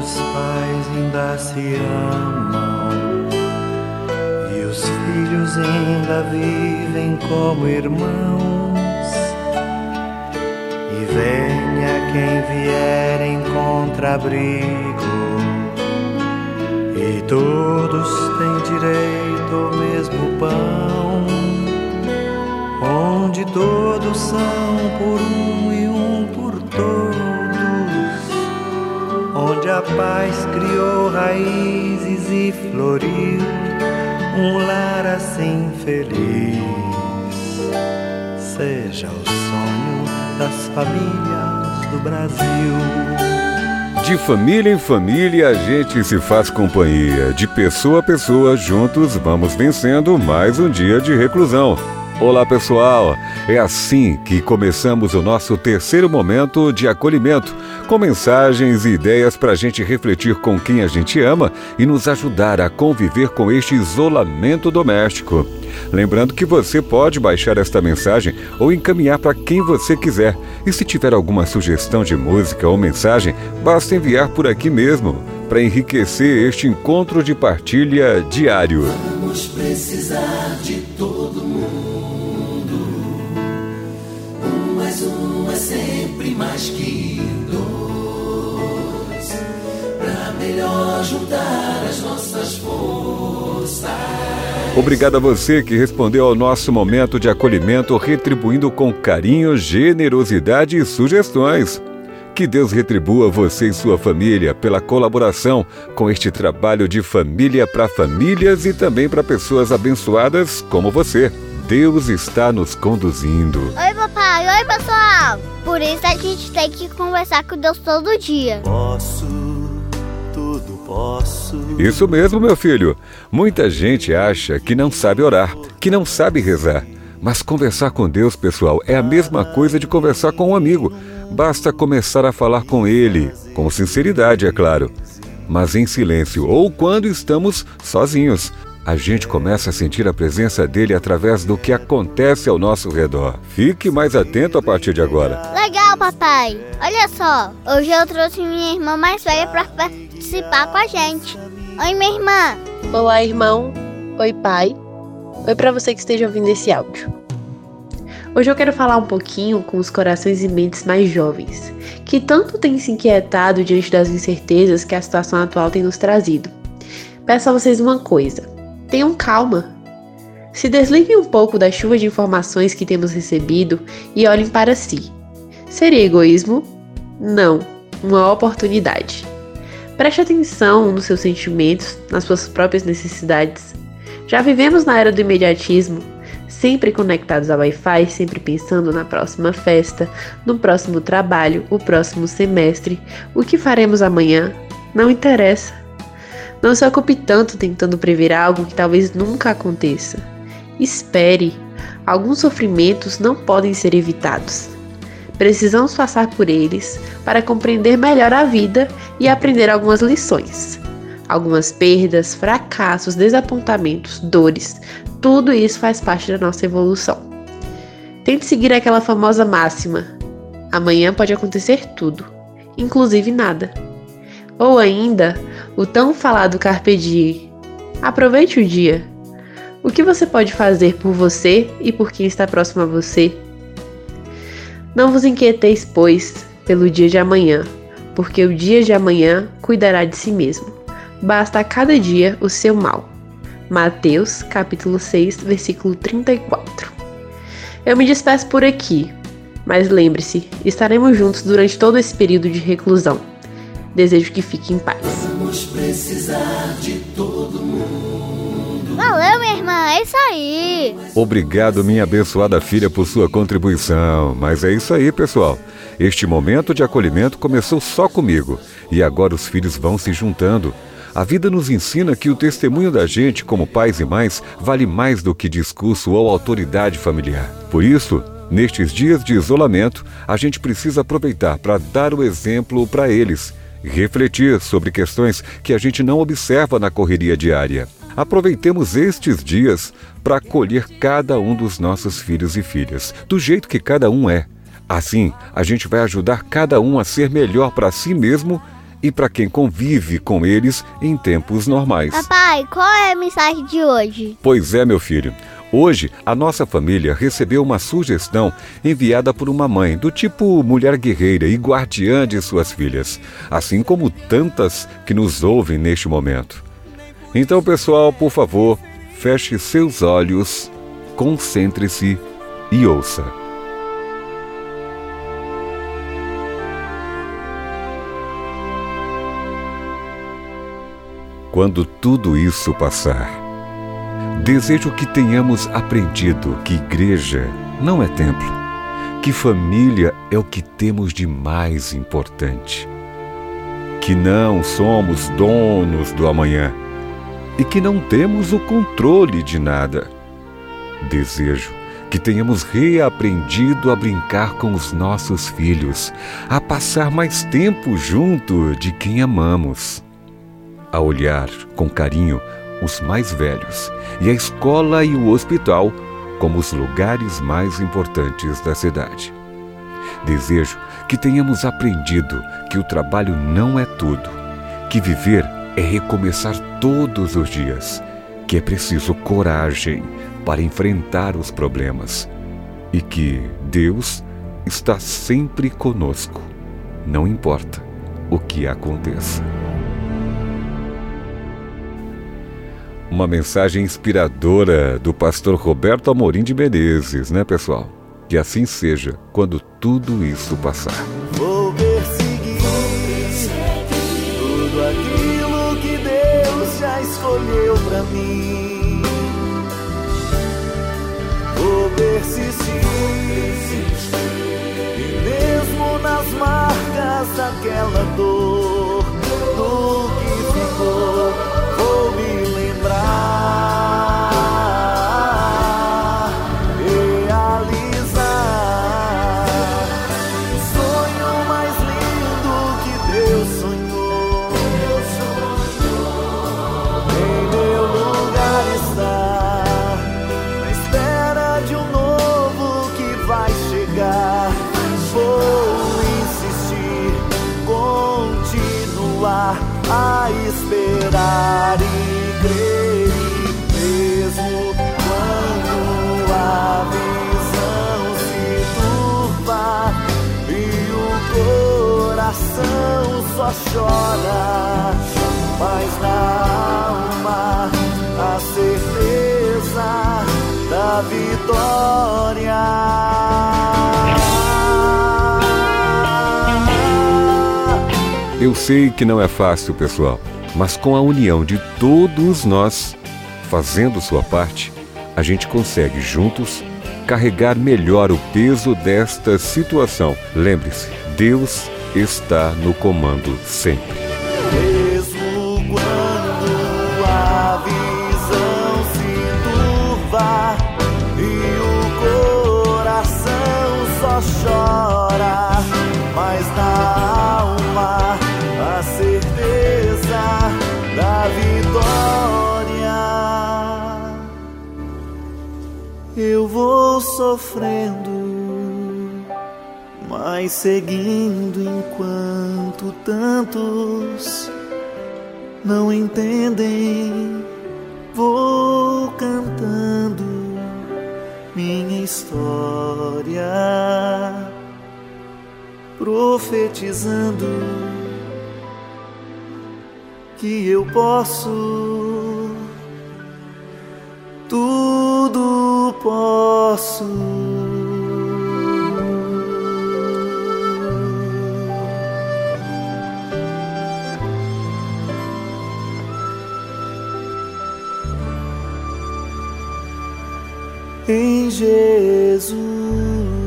os pais ainda se amam. E os filhos ainda vivem como irmãos. E venha quem vier em contrabrigo, e todos têm direito ao mesmo pão, onde todos são por um e um onde a paz criou raízes e floriu um lar assim feliz. Seja o sonho das famílias do Brasil. De família em família a gente se faz companhia. De pessoa a pessoa, juntos vamos vencendo mais um dia de reclusão. Olá pessoal, é assim que começamos o nosso terceiro momento de acolhimento, com mensagens e ideias para a gente refletir com quem a gente ama e nos ajudar a conviver com este isolamento doméstico. Lembrando que você pode baixar esta mensagem ou encaminhar para quem você quiser. E se tiver alguma sugestão de música ou mensagem, basta enviar por aqui mesmo para enriquecer este encontro de partilha diário. Vamos precisar de todo mundo. Sempre mais que dois. Pra melhor juntar as nossas forças. Obrigado a você que respondeu ao nosso momento de acolhimento, retribuindo com carinho, generosidade e sugestões. Que Deus retribua você e sua família pela colaboração com este trabalho de família para famílias e também para pessoas abençoadas como você. Deus está nos conduzindo. Oi, papai. Oi, pessoal. Por isso a gente tem que conversar com Deus todo dia. Posso, tudo posso. Isso mesmo, meu filho. Muita gente acha que não sabe orar, que não sabe rezar. Mas conversar com Deus, pessoal, é a mesma coisa de conversar com um amigo. Basta começar a falar com ele, com sinceridade, é claro, mas em silêncio ou quando estamos sozinhos. A gente começa a sentir a presença dele através do que acontece ao nosso redor. Fique mais atento a partir de agora. Legal, papai. Olha só, hoje eu trouxe minha irmã mais velha para participar com a gente. Oi, minha irmã. Olá, irmão. Oi, pai. Oi para você que esteja ouvindo esse áudio. Hoje eu quero falar um pouquinho com os corações e mentes mais jovens, que tanto têm se inquietado diante das incertezas que a situação atual tem nos trazido. Peço a vocês uma coisa: tenham calma. Se desliguem um pouco da chuva de informações que temos recebido e olhem para si. Seria egoísmo? Não, uma oportunidade. Preste atenção nos seus sentimentos, nas suas próprias necessidades. Já vivemos na era do imediatismo, sempre conectados ao Wi-Fi, sempre pensando na próxima festa, no próximo trabalho, o próximo semestre, o que faremos amanhã, não interessa. Não se ocupe tanto tentando prever algo que talvez nunca aconteça. Espere. Alguns sofrimentos não podem ser evitados. Precisamos passar por eles para compreender melhor a vida e aprender algumas lições. Algumas perdas, fracassos, desapontamentos, dores, tudo isso faz parte da nossa evolução. Tente seguir aquela famosa máxima: amanhã pode acontecer tudo, inclusive nada. Ou ainda, o tão falado carpe diem. Aproveite o dia. O que você pode fazer por você e por quem está próximo a você? Não vos inquieteis, pois, pelo dia de amanhã, porque o dia de amanhã cuidará de si mesmo. Basta a cada dia o seu mal. Mateus, capítulo 6, versículo 34. Eu me despeço por aqui, mas lembre-se, estaremos juntos durante todo esse período de reclusão. Desejo que fique em paz. Precisar de todo mundo. Valeu, minha irmã. É isso aí. Obrigado, minha abençoada filha, por sua contribuição. Mas é isso aí, pessoal. Este momento de acolhimento começou só comigo e agora os filhos vão se juntando. A vida nos ensina que o testemunho da gente, como pais e mães, vale mais do que discurso ou autoridade familiar. Por isso, nestes dias de isolamento, a gente precisa aproveitar para dar o exemplo para eles, refletir sobre questões que a gente não observa na correria diária. Aproveitemos estes dias para acolher cada um dos nossos filhos e filhas, do jeito que cada um é. Assim, a gente vai ajudar cada um a ser melhor para si mesmo e para quem convive com eles em tempos normais. Papai, qual é a mensagem de hoje? Pois é, meu filho. Hoje, a nossa família recebeu uma sugestão enviada por uma mãe, do tipo mulher guerreira e guardiã de suas filhas, assim como tantas que nos ouvem neste momento. Então, pessoal, por favor, feche seus olhos, concentre-se e ouça. Quando tudo isso passar, Desejo que tenhamos aprendido que igreja não é templo, que família é o que temos de mais importante, que não somos donos do amanhã e que não temos o controle de nada. Desejo que tenhamos reaprendido a brincar com os nossos filhos, a passar mais tempo junto de quem amamos, a olhar com carinho os mais velhos, e a escola e o hospital como os lugares mais importantes da cidade. Desejo que tenhamos aprendido que o trabalho não é tudo, que viver é recomeçar todos os dias, que é preciso coragem para enfrentar os problemas e que Deus está sempre conosco, não importa o que aconteça. Uma mensagem inspiradora do pastor Roberto Amorim de Menezes, né, pessoal? Que assim seja quando tudo isso passar. Vou perseguir, tudo aquilo que Deus já escolheu para mim. Vou persistir, e mesmo nas marcas daquela dor, esperar e crer, mesmo quando a visão se turva e o coração só chora, mas na alma a certeza da vitória. Eu sei que não é fácil, pessoal, mas com a união de todos nós, fazendo sua parte, a gente consegue juntos carregar melhor o peso desta situação. Lembre-se, Deus está no comando sempre. Chora, sofrendo mas seguindo enquanto tantos não entendem. Vou cantando minha história, profetizando que eu posso, tudo posso. em Jesus.